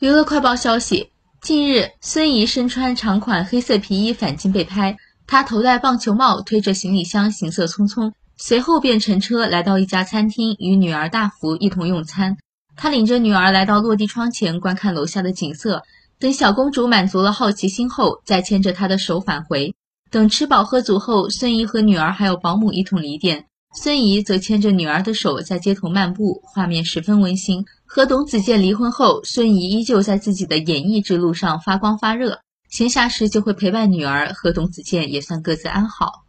娱乐快报消息：近日，孙怡身穿长款黑色皮衣返京被拍，她头戴棒球帽，推着行李箱，行色匆匆，随后便乘车来到一家餐厅，与女儿大福一同用餐。她领着女儿来到落地窗前观看楼下的景色，等小公主满足了好奇心后，再牵着她的手返回。等吃饱喝足后，孙怡和女儿还有保姆一同离店。孙怡则牵着女儿的手在街头漫步，画面十分温馨。和董子健离婚后，孙怡依旧在自己的演艺之路上发光发热，闲暇时就会陪伴女儿。和董子健也算各自安好。